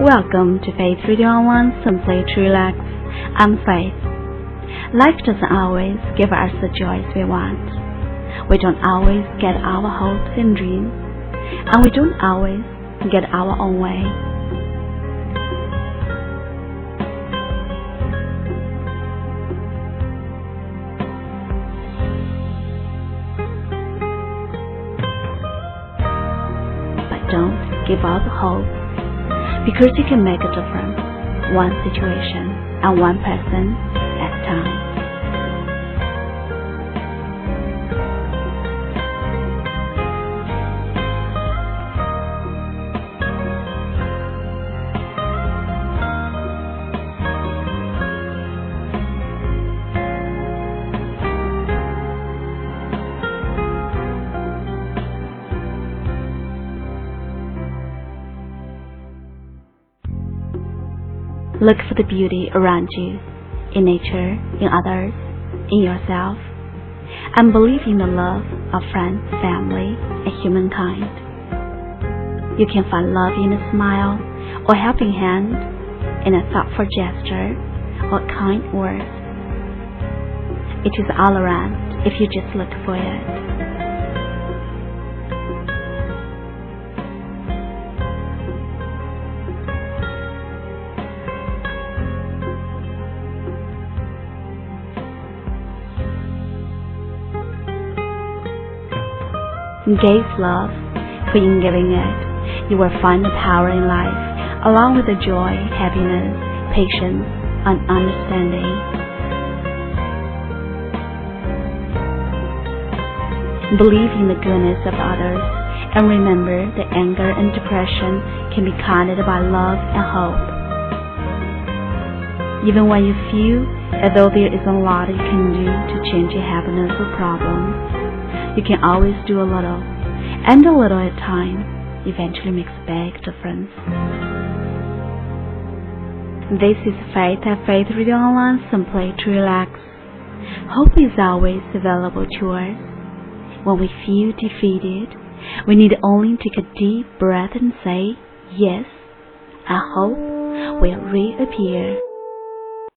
Welcome to Faith Radio Online Simply to Relax. I'm Faith. Life doesn't always give us the joys we want. We don't always get our hopes and dreams, and we don't always get our own way. But don't give up hope because you can make a difference one situation and one person at a time. Look for the beauty around you, in nature, in others, in yourself, and believe in the love of friends, family, and humankind. You can find love in a smile, or helping hand, in a thoughtful gesture, or kind word. It is all around if you just look for it. Gave love, for in giving it, you will find the power in life, along with the joy, happiness, patience, and understanding. Believe in the goodness of others, and remember that anger and depression can be countered by love and hope. Even when you feel as though there isn't a lot you can do to change your happiness or problems, you can always do a little, and a little at a time eventually makes a big difference. This is Faith at Faith Radio Online, simply to relax. Hope is always available to us. When we feel defeated, we need only take a deep breath and say, Yes, and hope will reappear.